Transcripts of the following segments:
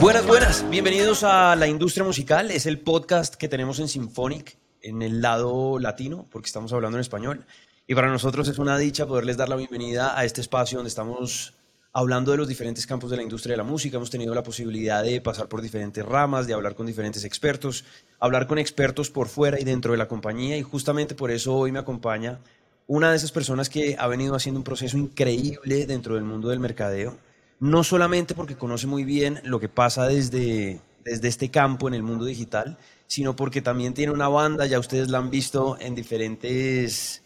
Buenas, buenas. Bienvenidos a La Industria Musical. Es el podcast que tenemos en Symphonic, en el lado latino, porque estamos hablando en español. Y para nosotros es una dicha poderles dar la bienvenida a este espacio donde estamos hablando de los diferentes campos de la industria de la música. Hemos tenido la posibilidad de pasar por diferentes ramas, de hablar con diferentes expertos, hablar con expertos por fuera y dentro de la compañía. Y justamente por eso hoy me acompaña una de esas personas que ha venido haciendo un proceso increíble dentro del mundo del mercadeo no solamente porque conoce muy bien lo que pasa desde, desde este campo en el mundo digital, sino porque también tiene una banda, ya ustedes la han visto en diferentes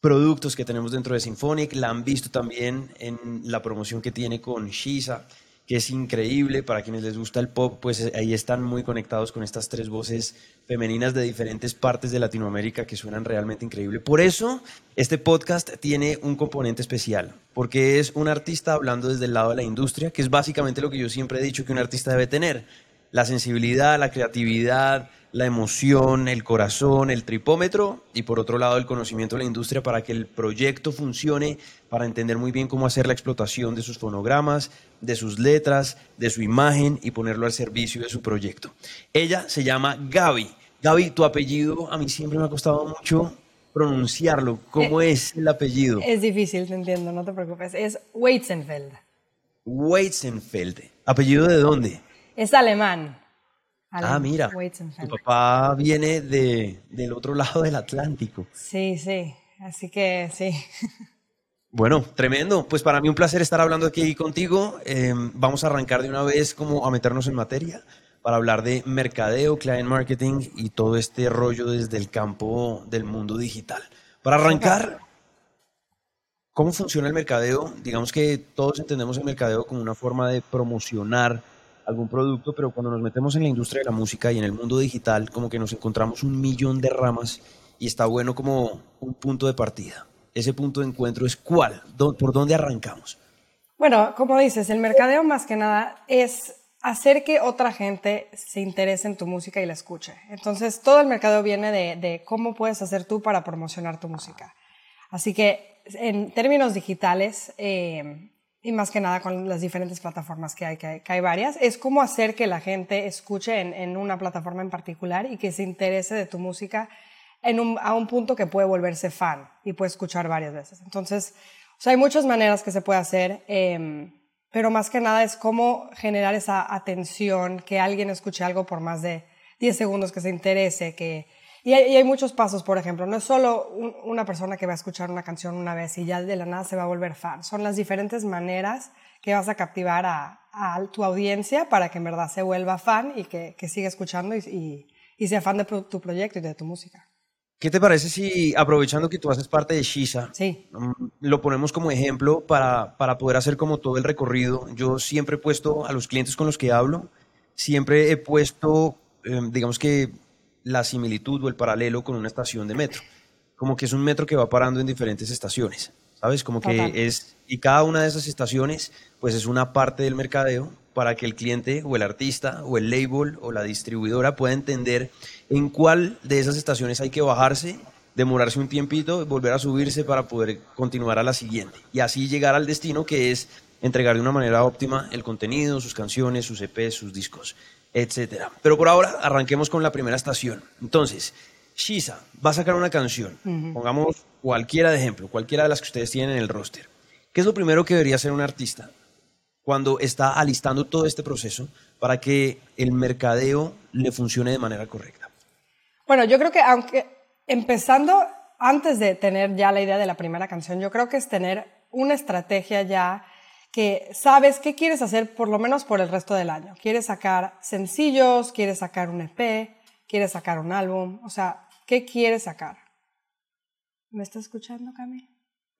productos que tenemos dentro de Symphonic, la han visto también en la promoción que tiene con Shiza, que es increíble. Para quienes les gusta el pop, pues eh, ahí están muy conectados con estas tres voces femeninas de diferentes partes de Latinoamérica que suenan realmente increíble. Por eso, este podcast tiene un componente especial, porque es un artista hablando desde el lado de la industria, que es básicamente lo que yo siempre he dicho que un artista debe tener. La sensibilidad, la creatividad, la emoción, el corazón, el tripómetro y por otro lado el conocimiento de la industria para que el proyecto funcione, para entender muy bien cómo hacer la explotación de sus fonogramas, de sus letras, de su imagen y ponerlo al servicio de su proyecto. Ella se llama Gaby. Gaby, tu apellido a mí siempre me ha costado mucho pronunciarlo. ¿Cómo eh, es el apellido? Es difícil, te entiendo, no te preocupes. Es Weizenfeld. Weizenfeld. ¿Apellido de dónde? Es alemán ah, mira, tu papá viene de, del otro lado del Atlántico. Sí, sí, así que sí. Bueno, tremendo. Pues para mí un placer estar hablando aquí contigo. Em, vamos a arrancar de una vez como a meternos en materia para hablar de mercadeo, client marketing y todo este rollo desde el campo del mundo digital. Para arrancar, ¿cómo funciona el mercadeo? Digamos que todos entendemos el mercadeo como una forma de promocionar algún producto, pero cuando nos metemos en la industria de la música y en el mundo digital, como que nos encontramos un millón de ramas y está bueno como un punto de partida. Ese punto de encuentro es cuál, por dónde arrancamos. Bueno, como dices, el mercadeo más que nada es hacer que otra gente se interese en tu música y la escuche. Entonces, todo el mercadeo viene de, cómo puedes hacer tú para promocionar tu música. Así que, en términos digitales, eh, y más que nada con las diferentes plataformas que hay, que hay, varias, es cómo hacer que la gente escuche en, una plataforma en particular y que se interese de tu música en a un punto que puede volverse fan y puede escuchar varias veces. Entonces, o sea, hay muchas maneras que se puede hacer, em, pero más que nada es cómo generar esa atención, que alguien escuche algo por más de 10 segundos, que se interese, que, y hay, muchos pasos, por ejemplo, no es solo una persona que va a escuchar una canción una vez y ya de la nada se va a volver fan, son las diferentes maneras que vas a captivar a, tu audiencia para que en verdad se vuelva fan y que, siga escuchando y, y, sea fan de tu proyecto y de tu música. ¿Qué te parece si, aprovechando que tú haces parte de Shiza, sí. Mm, lo ponemos como ejemplo para, para poder hacer como todo el recorrido? Yo siempre he puesto a los clientes con los que hablo, siempre he puesto, em, digamos que la similitud o el paralelo con una estación de metro. Como que es un metro que va parando en diferentes estaciones, ¿sabes? Como que es, y cada una de esas estaciones, pues es una parte del mercadeo para que el cliente o el artista o el label o la distribuidora pueda entender en cuál de esas estaciones hay que bajarse, demorarse un tiempito, volver a subirse para poder continuar a la siguiente. Y así llegar al destino que es entregar de una manera óptima el contenido, sus canciones, sus EPs, sus discos etcétera. Pero por ahora arranquemos con la primera estación. Entonces, Shiza va a sacar una canción. Pongamos cualquiera de ejemplo, cualquiera de las que ustedes tienen en el roster. ¿Qué es lo primero que debería hacer un artista cuando está alistando todo este proceso para que el mercadeo le funcione de manera correcta? Bueno, yo creo que aunque empezando antes de tener ya la idea de la primera canción, yo creo que es tener una estrategia ya que sabes qué quieres hacer por lo menos por el resto del año. Quieres sacar sencillos, quieres sacar un EP, quieres sacar un álbum, o sea, ¿qué quieres sacar? ¿Me estás escuchando, Cami?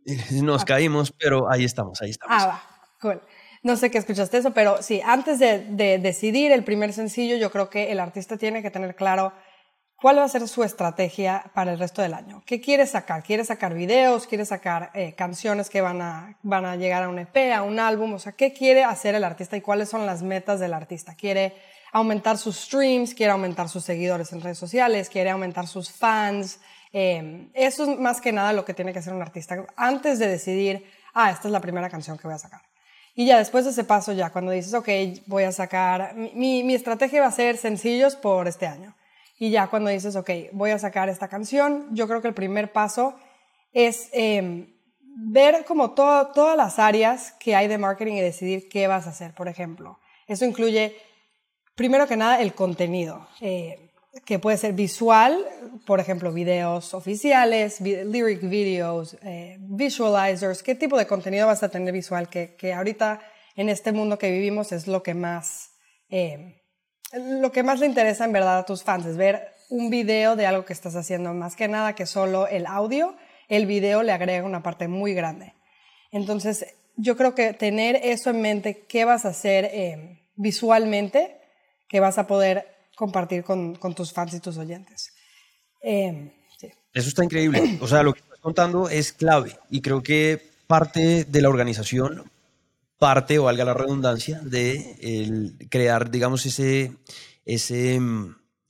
Nos ah. caímos, pero ahí estamos, ahí estamos. Ah, va, cool. No sé qué escuchaste eso, pero sí, antes de, de decidir el primer sencillo, yo creo que el artista tiene que tener claro ¿Cuál va a ser su estrategia para el resto del año? ¿Qué quiere sacar? ¿Quiere sacar videos? ¿Quiere sacar eh, canciones que van a, van a llegar a un EP, a un álbum? O sea, ¿qué quiere hacer el artista y cuáles son las metas del artista? ¿Quiere aumentar sus streams, quiere aumentar sus seguidores en redes sociales, quiere aumentar sus fans. Eh, eso es más que nada lo que tiene que hacer un artista antes de decidir, ah, esta es la primera canción que voy a sacar. Y ya después de ese paso, ya cuando dices, ok, voy a sacar, mi, mi estrategia va a ser sencillos por este año. Y ya cuando dices, ok, voy a sacar esta canción, yo creo que el primer paso es em, ver como todas las áreas que hay de marketing y decidir qué vas a hacer, por ejemplo. Eso incluye, primero que nada, el contenido. Eh, que puede ser visual, por ejemplo, videos oficiales, lyric videos, eh, visualizers, qué tipo de contenido vas a tener visual, que, que, ahorita en este mundo que vivimos es lo que más, eh, lo que más le interesa en verdad a tus fans, es ver un video de algo que estás haciendo, más que nada que solo el audio, el video le agrega una parte muy grande. Entonces, yo creo que tener eso en mente, qué vas a hacer eh, visualmente, que vas a poder compartir con, tus fans y tus oyentes. Eh, Eso está increíble. O sea, lo que estás contando es clave y creo que parte de la organización, parte, o valga la redundancia, de el crear, digamos, ese, ese,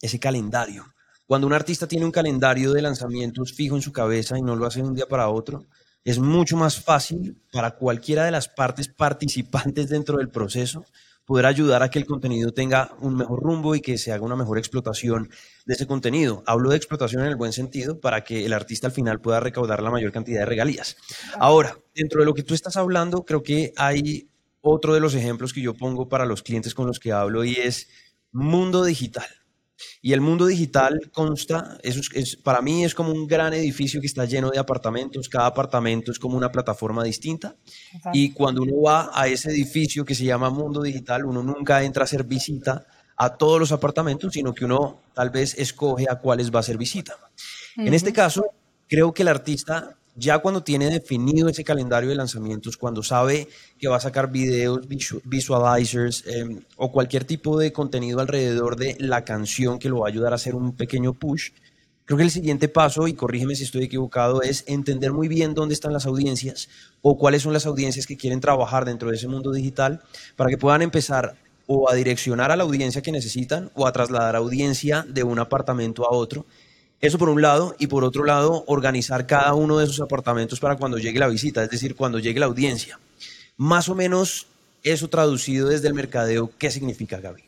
ese calendario. Cuando un artista tiene un calendario de lanzamientos fijo en su cabeza y no lo hace de un día para otro, es mucho más fácil para cualquiera de las partes participantes dentro del proceso poder ayudar a que el contenido tenga un mejor rumbo y que se haga una mejor explotación de ese contenido. Hablo de explotación en el buen sentido para que el artista al final pueda recaudar la mayor cantidad de regalías. Ahora, dentro de lo que tú estás hablando, creo que hay otro de los ejemplos que yo pongo para los clientes con los que hablo y es mundo digital. Y el mundo digital consta, eso es, para mí es como un gran edificio que está lleno de apartamentos, cada apartamento es como una plataforma distinta. Y cuando uno va a ese edificio que se llama mundo digital, uno nunca entra a hacer visita a todos los apartamentos, sino que uno tal vez escoge a cuáles va a hacer visita. En este caso, creo que el artista ya cuando tiene definido ese calendario de lanzamientos, cuando sabe que va a sacar videos, visualizers em, o cualquier tipo de contenido alrededor de la canción que lo va a ayudar a hacer un pequeño push, creo que el siguiente paso, y corrígeme si estoy equivocado, es entender muy bien dónde están las audiencias o cuáles son las audiencias que quieren trabajar dentro de ese mundo digital para que puedan empezar o a direccionar a la audiencia que necesitan o a trasladar audiencia de un apartamento a otro eso por un lado, y por otro lado, organizar cada uno de esos apartamentos para cuando llegue la visita, es decir, cuando llegue la audiencia. Más o menos eso traducido desde el mercadeo, ¿qué significa, Gaby?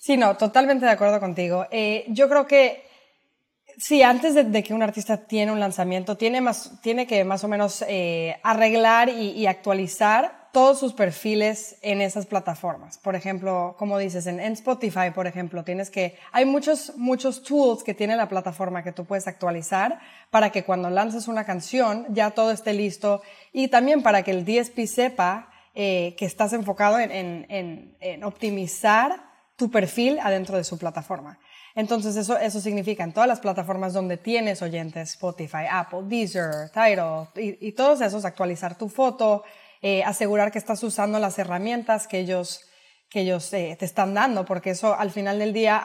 Sí, no, totalmente de acuerdo contigo. Eh, yo creo que sí, antes de, que un artista tiene un lanzamiento, tiene, más, tiene que más o menos eh, arreglar y actualizar todos sus perfiles en esas plataformas. Por ejemplo, como dices, en, Spotify, por ejemplo, tienes que, hay muchos, muchos tools que tiene la plataforma que tú puedes actualizar para que cuando lances una canción ya todo esté listo y también para que el DSP sepa eh, que estás enfocado en, en, optimizar tu perfil adentro de su plataforma. Entonces eso, eso significa en todas las plataformas donde tienes oyentes, Spotify, Apple, Deezer, Tidal y todos esos, actualizar tu foto, eh, asegurar que estás usando las herramientas que ellos, que ellos eh, te están dando, porque eso al final del día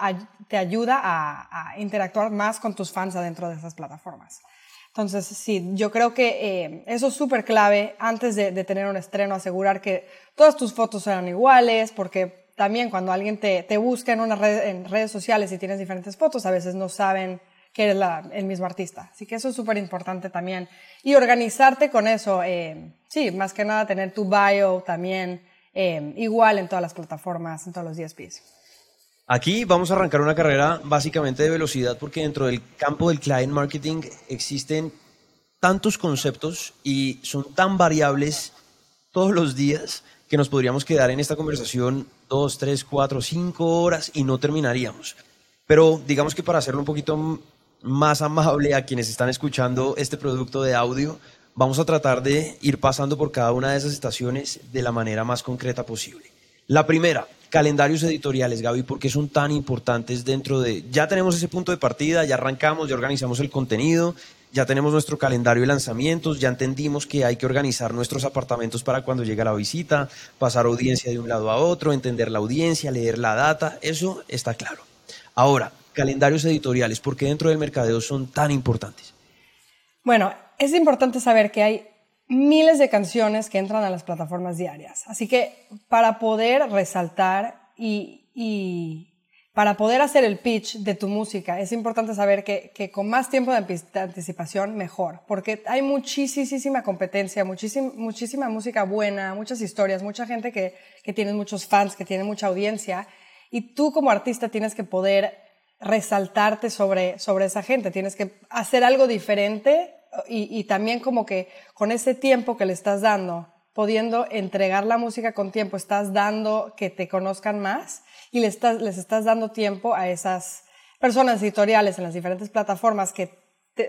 te ayuda a, interactuar más con tus fans adentro de esas plataformas. Entonces, sí, yo creo que eh, eso es súper clave antes de, tener un estreno, asegurar que todas tus fotos sean iguales, porque también cuando alguien te, te busca en, una en redes sociales y tienes diferentes fotos, a veces no saben que eres el mismo artista. Así que eso es súper importante también. Y organizarte con eso, eh, sí, más que nada tener tu bio también eh, igual en todas las plataformas, en todos los DSPs. Aquí vamos a arrancar una carrera básicamente de velocidad porque dentro del campo del client marketing existen tantos conceptos y son tan variables todos los días que nos podríamos quedar en esta conversación dos, tres, cuatro, cinco horas y no terminaríamos. Pero digamos que para hacerlo un poquito más amable a quienes están escuchando este producto de audio, vamos a tratar de ir pasando por cada una de esas estaciones de la manera más concreta posible. La primera, calendarios editoriales, Gaby, ¿por qué son tan importantes dentro de... Ya tenemos ese punto de partida, ya arrancamos, ya organizamos el contenido, ya tenemos nuestro calendario de lanzamientos, ya entendimos que hay que organizar nuestros apartamentos para cuando llega la visita, pasar audiencia de un lado a otro, entender la audiencia, leer la data, eso está claro. Ahora, calendarios editoriales? ¿Por qué dentro del mercadeo son tan importantes? Bueno, es importante saber que hay miles de canciones que entran a las plataformas diarias. Así que para poder resaltar y, para poder hacer el pitch de tu música, es importante saber que, que con más tiempo de anticipación, mejor, porque hay muchísima competencia, muchísima, muchísima música buena, muchas historias, mucha gente que, que tiene muchos fans, que tiene mucha audiencia, y tú como artista tienes que poder resaltarte sobre, sobre esa gente, tienes que hacer algo diferente y, y también como que con ese tiempo que le estás dando, pudiendo entregar la música con tiempo, estás dando que te conozcan más y les estás, les estás dando tiempo a esas personas editoriales en las diferentes plataformas que,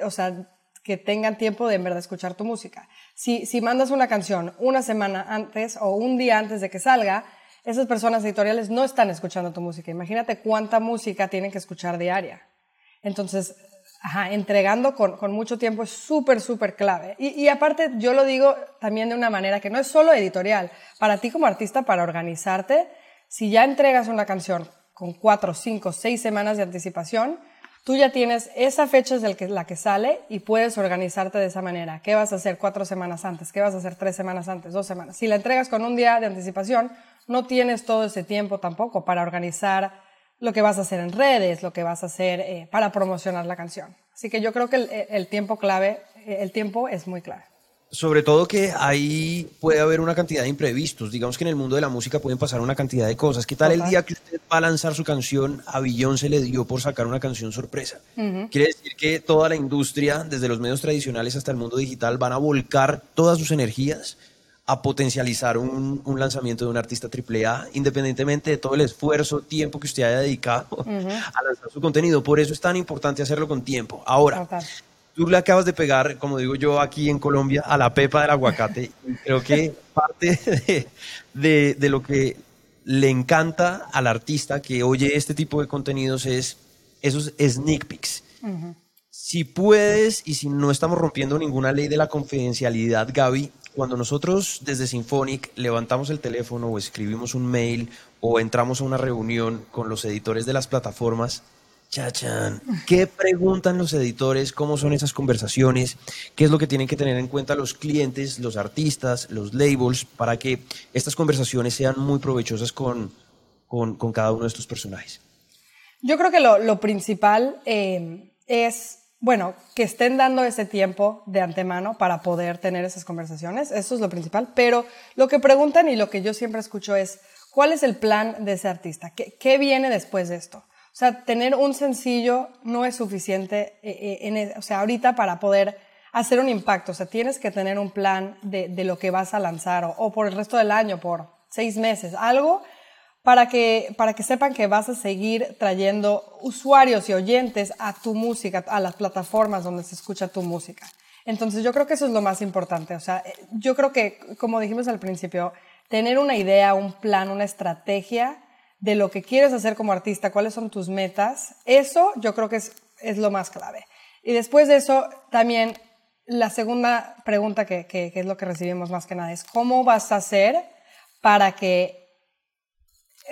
o sea, que tengan tiempo de en verdad escuchar tu música. Si, si mandas una canción una semana antes o un día antes de que salga, esas personas editoriales no están escuchando tu música. Imagínate cuánta música tienen que escuchar diaria. Entonces, entregando con, mucho tiempo es súper, súper clave. Y, y, aparte, yo lo digo también de una manera que no es solo editorial. Para ti como artista, para organizarte, si ya entregas una canción con cuatro, cinco, seis semanas de anticipación, tú ya tienes esa fecha es la que sale y puedes organizarte de esa manera. ¿Qué vas a hacer cuatro semanas antes? ¿Qué vas a hacer tres semanas antes? Dos semanas. Si la entregas con un día de anticipación, no tienes todo ese tiempo tampoco para organizar lo que vas a hacer en redes, lo que vas a hacer eh, para promocionar la canción. Así que yo creo que el, el tiempo clave, el tiempo es muy clave. Sobre todo que ahí puede haber una cantidad de imprevistos. Digamos que en el mundo de la música pueden pasar una cantidad de cosas. ¿Qué tal el día que usted va a lanzar su canción, a Billón se le dio por sacar una canción sorpresa? Quiere decir que toda la industria, desde los medios tradicionales hasta el mundo digital, van a volcar todas sus energías a potencializar un, lanzamiento de un artista AAA, independientemente de todo el esfuerzo, tiempo que usted haya dedicado a lanzar su contenido. Por eso es tan importante hacerlo con tiempo. Ahora, tú le acabas de pegar, como digo yo aquí en Colombia, a la pepa del aguacate. Creo que parte de, de, lo que le encanta al artista que oye este tipo de contenidos es esos sneak peeks. Si puedes y si no estamos rompiendo ninguna ley de la confidencialidad, Gaby, cuando nosotros desde Symphonic levantamos el teléfono o escribimos un mail o entramos a una reunión con los editores de las plataformas, Chachan, ¿qué preguntan los editores? ¿Cómo son esas conversaciones? ¿Qué es lo que tienen que tener en cuenta los clientes, los artistas, los labels, para que estas conversaciones sean muy provechosas con, con, cada uno de estos personajes? Yo creo que lo, principal eh, es, bueno, que estén dando ese tiempo de antemano para poder tener esas conversaciones. Eso es lo principal. Pero lo que preguntan y lo que yo siempre escucho es, ¿cuál es el plan de ese artista? ¿Qué, viene después de esto? O sea, tener un sencillo no es suficiente, eh, eh, en, e, o sea, ahorita para poder hacer un impacto. O sea, tienes que tener un plan de lo que vas a lanzar o, por el resto del año, por seis meses, algo para que, para que sepan que vas a seguir trayendo usuarios y oyentes a tu música, a las plataformas donde se escucha tu música. Entonces yo creo que eso es lo más importante. O sea, yo creo que, como dijimos al principio, tener una idea, un plan, una estrategia de lo que quieres hacer como artista, cuáles son tus metas, eso yo creo que es, es lo más clave. Y después de eso, también la segunda pregunta que, que, es lo que recibimos más que nada es, ¿cómo vas a hacer para que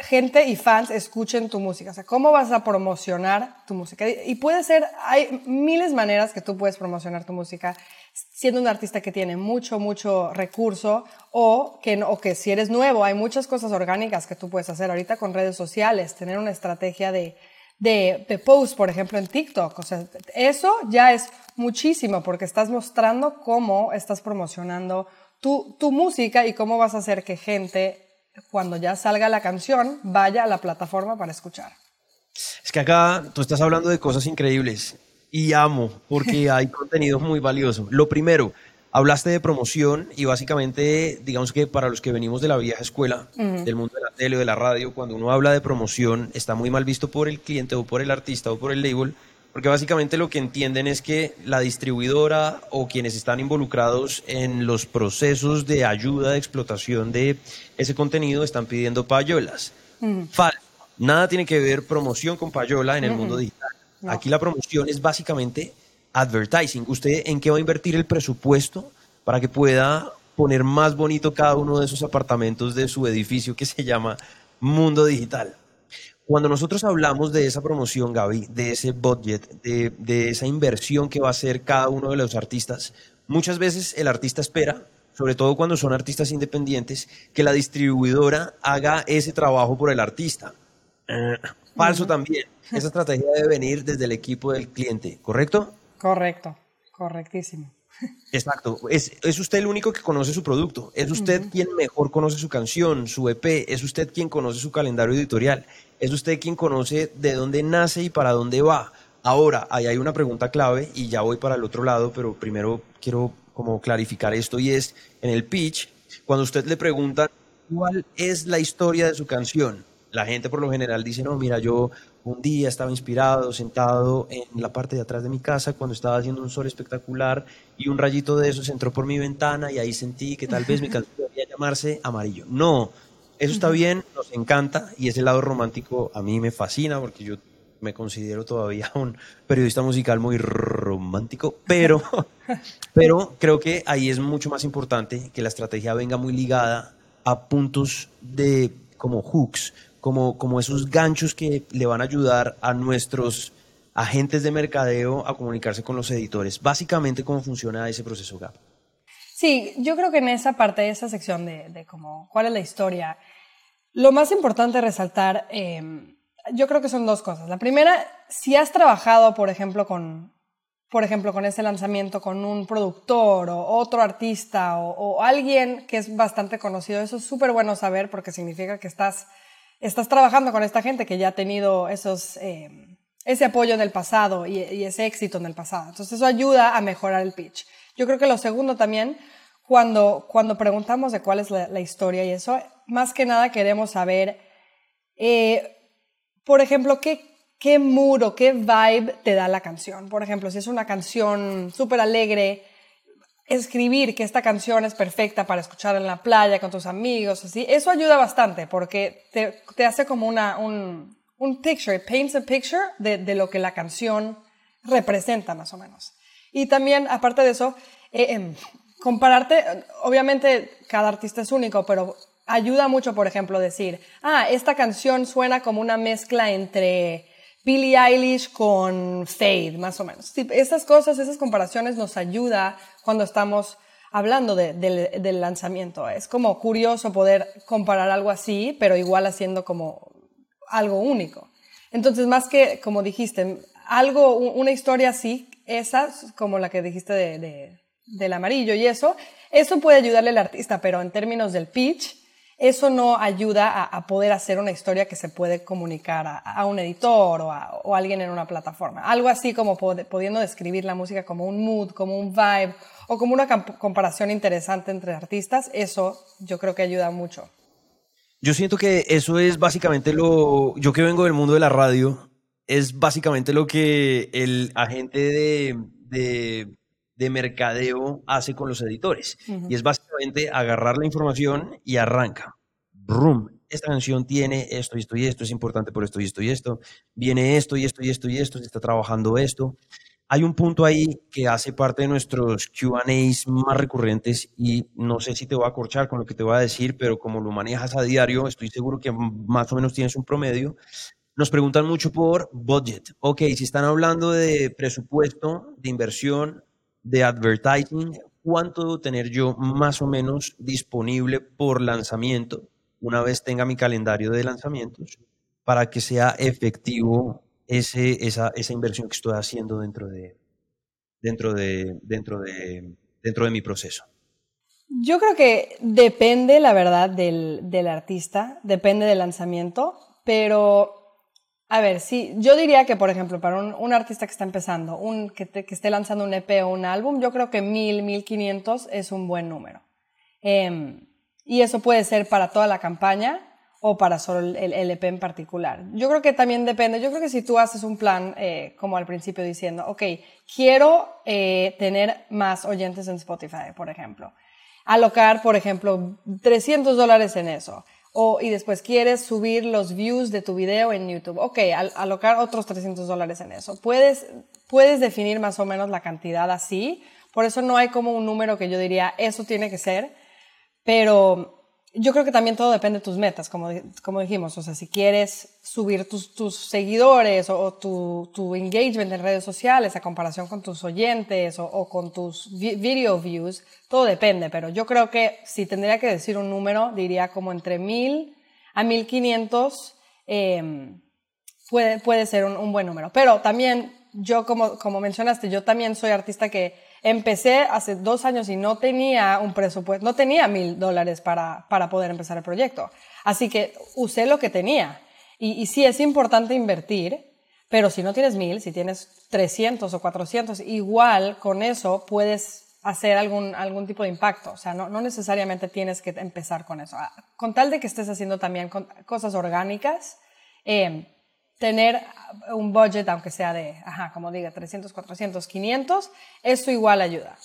gente y fans escuchen tu música? O sea, ¿cómo vas a promocionar tu música? Y puede ser, hay miles de maneras que tú puedes promocionar tu música siendo un artista que tiene mucho, mucho recurso o que, o que si eres nuevo, hay muchas cosas orgánicas que tú puedes hacer ahorita con redes sociales, tener una estrategia de, de, de post, por ejemplo, en TikTok. O sea, eso ya es muchísimo porque estás mostrando cómo estás promocionando tu, tu música y cómo vas a hacer que gente, cuando ya salga la canción, vaya a la plataforma para escuchar. Es que acá tú estás hablando de cosas increíbles y amo porque hay contenido muy valioso. Lo primero, hablaste de promoción y básicamente, digamos que para los que venimos de la vieja escuela, del mundo de la tele o de la radio, cuando uno habla de promoción está muy mal visto por el cliente o por el artista o por el label, porque básicamente lo que entienden es que la distribuidora o quienes están involucrados en los procesos de ayuda, de explotación de ese contenido, están pidiendo payolas. Falso. Nada tiene que ver promoción con payola en el mundo digital. Aquí la promoción es básicamente advertising. ¿Usted en qué va a invertir el presupuesto para que pueda poner más bonito cada uno de esos apartamentos de su edificio que se llama Mundo Digital? Cuando nosotros hablamos de esa promoción, Gaby, de ese budget, de, de esa inversión que va a hacer cada uno de los artistas, muchas veces el artista espera sobre todo cuando son artistas independientes, que la distribuidora haga ese trabajo por el artista. Eh, Falso también. Esa estrategia debe venir desde el equipo del cliente, ¿correcto? Correcto, correctísimo. Exacto. Es, es, usted el único que conoce su producto. Es usted quien mejor conoce su canción, su EP. Es usted quien conoce su calendario editorial. Es usted quien conoce de dónde nace y para dónde va. Ahora, ahí hay una pregunta clave y ya voy para el otro lado, pero primero quiero como clarificar esto y es en el pitch, cuando usted le pregunta cuál es la historia de su canción, la gente por lo general dice, no, mira, yo un día estaba inspirado, sentado en la parte de atrás de mi casa cuando estaba haciendo un sol espectacular y un rayito de esos entró por mi ventana y ahí sentí que tal vez mi canción debería llamarse Amarillo. No, eso está bien, nos encanta y ese lado romántico a mí me fascina porque yo me considero todavía un periodista musical muy romántico, pero, pero creo que ahí es mucho más importante que la estrategia venga muy ligada a puntos de como hooks, como, como esos ganchos que le van a ayudar a nuestros agentes de mercadeo a comunicarse con los editores. Básicamente, ¿cómo funciona ese proceso GAP? Sí, yo creo que en esa parte, esa sección de, de como, cuál es la historia, lo más importante resaltar, em, yo creo que son dos cosas. La primera, si has trabajado, por ejemplo, con, por ejemplo, con ese lanzamiento con un productor o otro artista o, o alguien que es bastante conocido, eso es súper bueno saber porque significa que estás estás trabajando con esta gente que ya ha tenido esos, eh, ese apoyo en el pasado y, ese éxito en el pasado. Entonces eso ayuda a mejorar el pitch. Yo creo que lo segundo también, cuando, cuando preguntamos de cuál es la, historia y eso, más que nada queremos saber, eh, por ejemplo, qué, qué muro, qué vibe te da la canción. Por ejemplo, si es una canción súper alegre, escribir que esta canción es perfecta para escuchar en la playa con tus amigos, así, eso ayuda bastante porque te, te hace como una, un, un picture, paints a picture de, de, lo que la canción representa más o menos. Y también, aparte de eso, eh, em, compararte, obviamente cada artista es único, pero ayuda mucho, por ejemplo, decir, ah, esta canción suena como una mezcla entre Billie Eilish con Fade, más o menos. esas cosas, esas comparaciones nos ayuda cuando estamos hablando del lanzamiento. Es como curioso poder comparar algo así, pero igual haciendo como algo único. Entonces, más que, como dijiste, algo, una historia así, esa, como la que dijiste de, del amarillo y eso, eso puede ayudarle al artista, pero en términos del pitch, eso no ayuda a, poder hacer una historia que se puede comunicar a, un editor o a alguien en una plataforma. Algo así como pudiendo describir la música como un mood, como un vibe o como una comparación interesante entre artistas, eso yo creo que ayuda mucho. Yo siento que eso es básicamente lo, yo que vengo del mundo de la radio, es básicamente lo que el agente de, de, mercadeo hace con los editores. Y es básicamente agarrar la información y arranca. Brum, esta canción tiene esto y esto y esto, es importante por esto y esto y esto, viene esto y esto y esto y esto, se está trabajando esto. Hay un punto ahí que hace parte de nuestros QAs más recurrentes y no sé si te voy a acorchar con lo que te voy a decir, pero como lo manejas a diario, estoy seguro que más o menos tienes un promedio. Nos preguntan mucho por budget. Ok, si están hablando de presupuesto, de inversión, de advertising, ¿cuánto debo tener yo más o menos disponible por lanzamiento una vez tenga mi calendario de lanzamientos para que sea efectivo ese, esa, esa inversión que estoy haciendo dentro de, dentro de, dentro de, dentro de mi proceso? Yo creo que depende, la verdad, del, del artista, depende del lanzamiento, pero a ver, sí, yo diría que, por ejemplo, para un, artista que está empezando, un, que, que, esté lanzando un EP o un álbum, yo creo que 1000, 1500 es un buen número. Eh, y eso puede ser para toda la campaña o para solo el, EP en particular. Yo creo que también depende. Yo creo que si tú haces un plan, eh, como al principio diciendo, ok, quiero eh, tener más oyentes en Spotify, por ejemplo. Alocar, por ejemplo, 300 dólares en eso. O, y después quieres subir los views de tu video en YouTube. Ok, alocar otros 300 dólares en eso. Puedes, puedes definir más o menos la cantidad así. Por eso no hay como un número que yo diría, eso tiene que ser pero yo creo que también todo depende de tus metas, como, como dijimos. O sea, si quieres subir tus, tus seguidores o, tu, tu, engagement en redes sociales a comparación con tus oyentes o, con tus video views, todo depende. Pero yo creo que si tendría que decir un número, diría como entre 1000 a 1500 eh, puede, puede ser un, un buen número. Pero también, yo como, como mencionaste, yo también soy artista que empecé hace dos años y no tenía un presupuesto, no tenía mil dólares para, para poder empezar el proyecto. Así que usé lo que tenía. Y, y sí es importante invertir, pero si no tienes mil, si tienes 300 o 400, igual con eso puedes hacer algún, algún tipo de impacto. O sea, no, no necesariamente tienes que empezar con eso. Ah, Con tal de que estés haciendo también cosas orgánicas, eh, tener un budget, aunque sea de, ajá, como diga, 300, 400, 500, eso igual ayuda.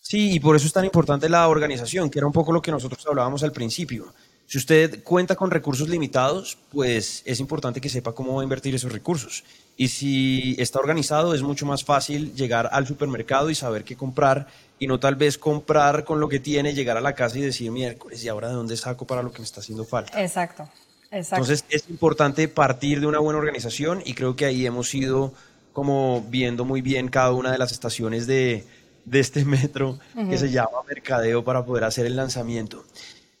Sí, y por eso es tan importante la organización, que era un poco lo que nosotros hablábamos al principio. Si usted cuenta con recursos limitados, pues es importante que sepa cómo invertir esos recursos. Y si está organizado, es mucho más fácil llegar al supermercado y saber qué comprar y no tal vez comprar con lo que tiene, llegar a la casa y decir miércoles, ¿y ahora de dónde saco para lo que me está haciendo falta? Exacto, exacto. Entonces es importante partir de una buena organización y creo que ahí hemos ido como viendo muy bien cada una de las estaciones de, de este metro que se llama Mercadeo para poder hacer el lanzamiento.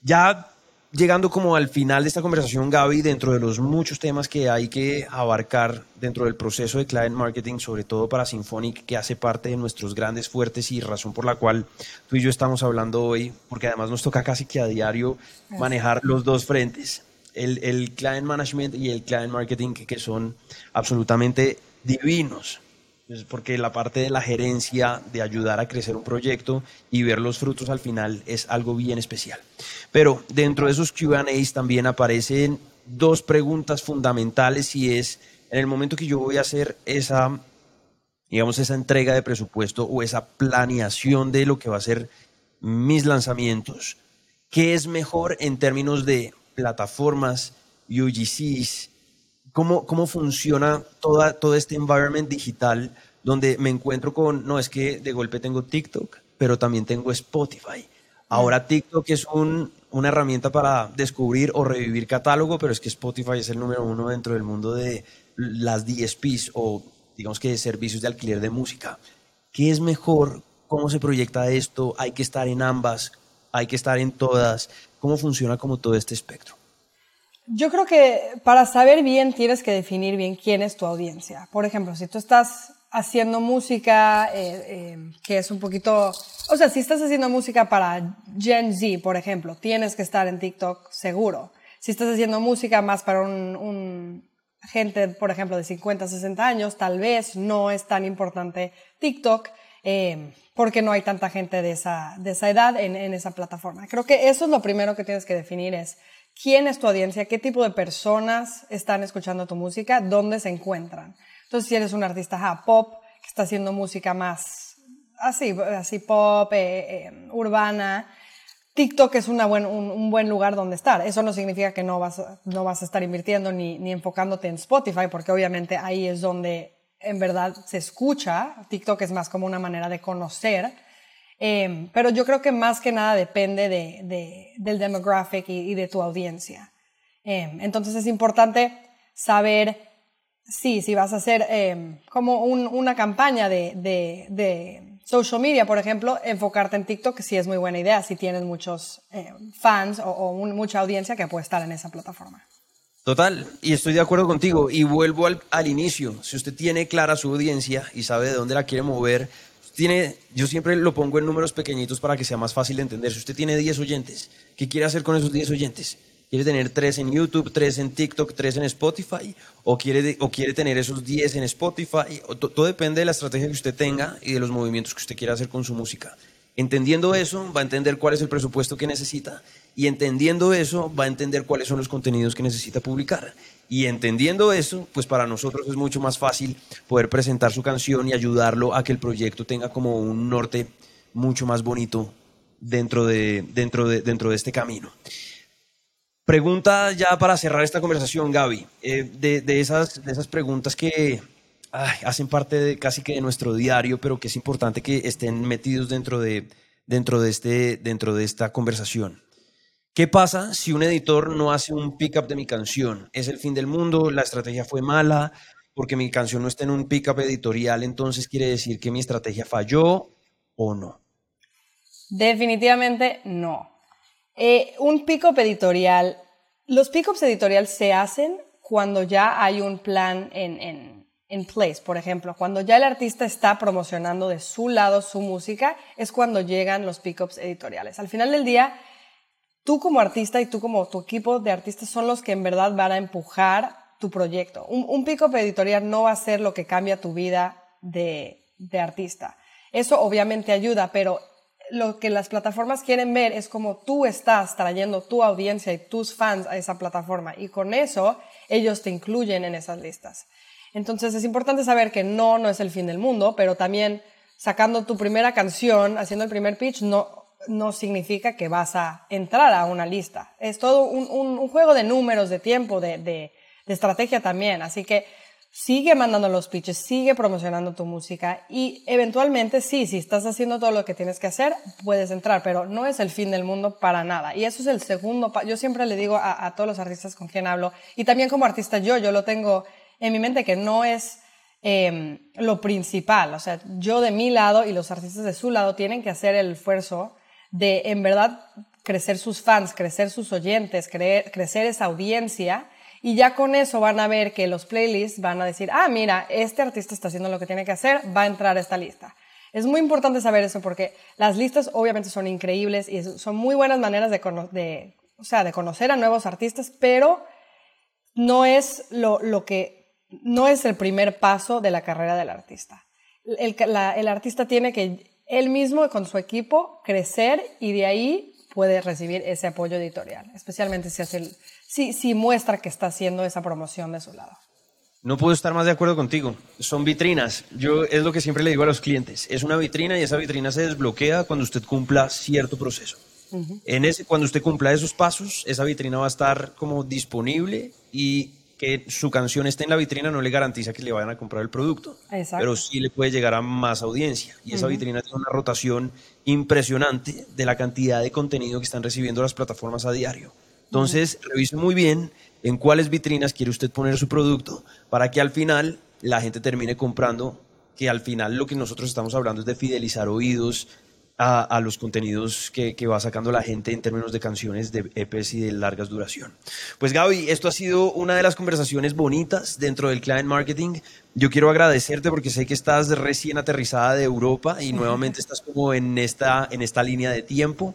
Ya llegando como al final de esta conversación, Gaby, dentro de los muchos temas que hay que abarcar dentro del proceso de client marketing, sobre todo para Symphonic, que hace parte de nuestros grandes fuertes y razón por la cual tú y yo estamos hablando hoy, porque además nos toca casi que a diario manejar los dos frentes, el, el client management y el client marketing, que, que son absolutamente divinos. Porque la parte de la gerencia, de ayudar a crecer un proyecto y ver los frutos al final es algo bien especial. Pero dentro de esos QAs también aparecen dos preguntas fundamentales y es, en el momento que yo voy a hacer esa, digamos, esa entrega de presupuesto o esa planeación de lo que va a ser mis lanzamientos, ¿qué es mejor en términos de plataformas, UGCs, cómo, cómo funciona toda, todo este environment digital donde me encuentro con, no, es que de golpe tengo TikTok, pero también tengo Spotify. Ahora TikTok es un, una herramienta para descubrir o revivir catálogo, pero es que Spotify es el número uno dentro del mundo de las DSPs o digamos que de servicios de alquiler de música. ¿Qué es mejor? ¿Cómo se proyecta esto? ¿Hay que estar en ambas? ¿Hay que estar en todas? ¿Cómo funciona como todo este espectro? Yo creo que para saber bien tienes que definir bien quién es tu audiencia. Por ejemplo, si tú estás haciendo música eh, eh, que es un poquito, o sea, si estás haciendo música para Gen Z, por ejemplo, tienes que estar en TikTok seguro. Si estás haciendo música más para un, un gente, por ejemplo, de 50, 60 años, tal vez no es tan importante TikTok. Eh, porque no hay tanta gente de esa, de esa edad en, esa plataforma. Creo que eso es lo primero que tienes que definir es quién es tu audiencia, qué tipo de personas están escuchando tu música, dónde se encuentran. Entonces, si eres un artista ja, pop que está haciendo música más así, así pop, eh, eh, urbana, TikTok es una buen, un, buen lugar donde estar. Eso no significa que no vas, no vas a estar invirtiendo ni enfocándote en Spotify, porque obviamente ahí es donde en verdad se escucha. TikTok es más como una manera de conocer. Eh, pero yo creo que más que nada depende de, de, del demographic y, y, de tu audiencia. Eh, entonces es importante saber, sí, si vas a hacer eh, como un, una campaña de, de, social media, por ejemplo, enfocarte en TikTok, que sí es muy buena idea si tienes muchos fans o, o un, mucha audiencia que puede estar en esa plataforma. Total, y estoy de acuerdo contigo. Y vuelvo al, al, inicio. Si usted tiene clara su audiencia y sabe de dónde la quiere mover, tiene, yo siempre lo pongo en números pequeñitos para que sea más fácil de entender. Si usted tiene 10 oyentes, ¿qué quiere hacer con esos 10 oyentes? ¿Quiere tener 3 en YouTube, 3 en TikTok, 3 en Spotify? ¿O quiere, o quiere tener esos 10 en Spotify? O todo depende de la estrategia que usted tenga y de los movimientos que usted quiera hacer con su música. Entendiendo eso, va a entender cuál es el presupuesto que necesita y entendiendo eso, va a entender cuáles son los contenidos que necesita publicar. Y entendiendo eso, pues para nosotros es mucho más fácil poder presentar su canción y ayudarlo a que el proyecto tenga como un norte mucho más bonito dentro de, dentro de, dentro de este camino. Pregunta ya para cerrar esta conversación, Gaby, eh, de, de, esas, de esas preguntas que hacen parte de, casi que de nuestro diario, pero que es importante que estén metidos dentro de, dentro de, este, dentro de esta conversación. ¿Qué pasa si un editor no hace un pickup de mi canción? ¿Es el fin del mundo? ¿La estrategia fue mala? Porque mi canción no está en un pickup editorial, entonces quiere decir que mi estrategia falló o no. Definitivamente no. Eh, un pickup editorial, los pickups editorial se hacen cuando ya hay un plan en, en, en place, por ejemplo, cuando ya el artista está promocionando de su lado su música, es cuando llegan los pickups editoriales. Al final del día, tú como artista y tú como tu equipo de artistas son los que en verdad van a empujar tu proyecto. Un, un pick-up editorial no va a ser lo que cambia tu vida de, de artista. Eso obviamente ayuda, pero lo que las plataformas quieren ver es cómo tú estás trayendo tu audiencia y tus fans a esa plataforma y con eso ellos te incluyen en esas listas. Entonces es importante saber que no, no es el fin del mundo, pero también sacando tu primera canción, haciendo el primer pitch, no, no significa que vas a entrar a una lista. Es todo un, un, un juego de números, de tiempo, de, de, de estrategia también. Así que sigue mandando los pitches, sigue promocionando tu música y eventualmente sí, si estás haciendo todo lo que tienes que hacer, puedes entrar, pero no es el fin del mundo para nada. Y eso es el segundo, yo siempre le digo a, a todos los artistas con quien hablo y también como artista yo, yo lo tengo en mi mente que no es eh, lo principal, o sea, yo de mi lado y los artistas de su lado tienen que hacer el esfuerzo de en verdad crecer sus fans, crecer sus oyentes, creer, crecer esa audiencia y ya con eso van a ver que los playlists van a decir, ah, mira, este artista está haciendo lo que tiene que hacer, va a entrar a esta lista. Es muy importante saber eso porque las listas obviamente son increíbles y son muy buenas maneras de, de, o sea, de conocer a nuevos artistas, pero no es lo, lo, que, no es el primer paso de la carrera del artista. El, la, el artista tiene que él mismo con su equipo crecer y de ahí puede recibir ese apoyo editorial, especialmente si, hace el, si, si muestra que está haciendo esa promoción de su lado. No puedo estar más de acuerdo contigo. Son vitrinas. Yo es lo que siempre le digo a los clientes. Es una vitrina y esa vitrina se desbloquea cuando usted cumpla cierto proceso. Uh -huh. En ese, cuando usted cumpla esos pasos, esa vitrina va a estar como disponible y que su canción esté en la vitrina no le garantiza que le vayan a comprar el producto, Exacto. pero sí le puede llegar a más audiencia. Y esa uh -huh. vitrina tiene una rotación impresionante de la cantidad de contenido que están recibiendo las plataformas a diario. Entonces, uh -huh. revise muy bien en cuáles vitrinas quiere usted poner su producto para que al final la gente termine comprando, que al final lo que nosotros estamos hablando es de fidelizar oídos, a, los contenidos que, que, va sacando la gente en términos de canciones, de EPs y de largas duración. Pues Gaby, esto ha sido una de las conversaciones bonitas dentro del Client Marketing. Yo quiero agradecerte porque sé que estás recién aterrizada de Europa y nuevamente estás como en esta, en esta línea de tiempo.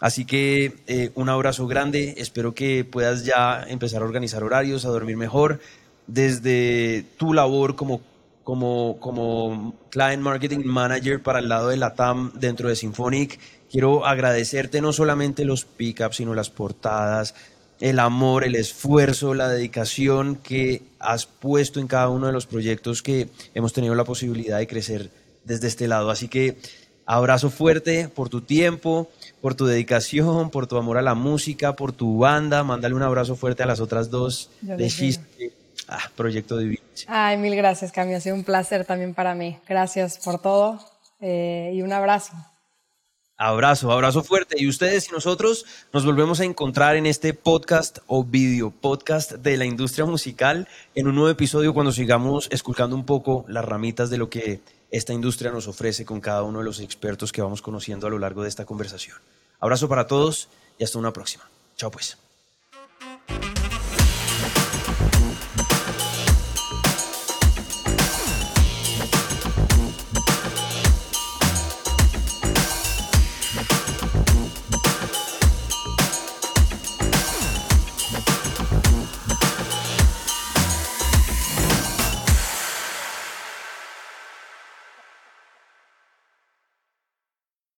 Así que eh, un abrazo grande, espero que puedas ya empezar a organizar horarios, a dormir mejor. Desde tu labor como como, como Client Marketing Manager para el lado de la TAM dentro de Symphonic. Quiero agradecerte no solamente los pickups, sino las portadas, el amor, el esfuerzo, la dedicación que has puesto en cada uno de los proyectos que hemos tenido la posibilidad de crecer desde este lado. Así que abrazo fuerte por tu tiempo, por tu dedicación, por tu amor a la música, por tu banda. Mándale un abrazo fuerte a las otras dos de Chiste Ah, proyecto divino. Ay, mil gracias, Cami. Ha sido un placer también para mí. Gracias por todo eh, y un abrazo. Abrazo, abrazo fuerte. Y ustedes y nosotros nos volvemos a encontrar en este podcast o video podcast de la industria musical en un nuevo episodio cuando sigamos esculcando un poco las ramitas de lo que esta industria nos ofrece con cada uno de los expertos que vamos conociendo a lo largo de esta conversación. Abrazo para todos y hasta una próxima. Chao pues.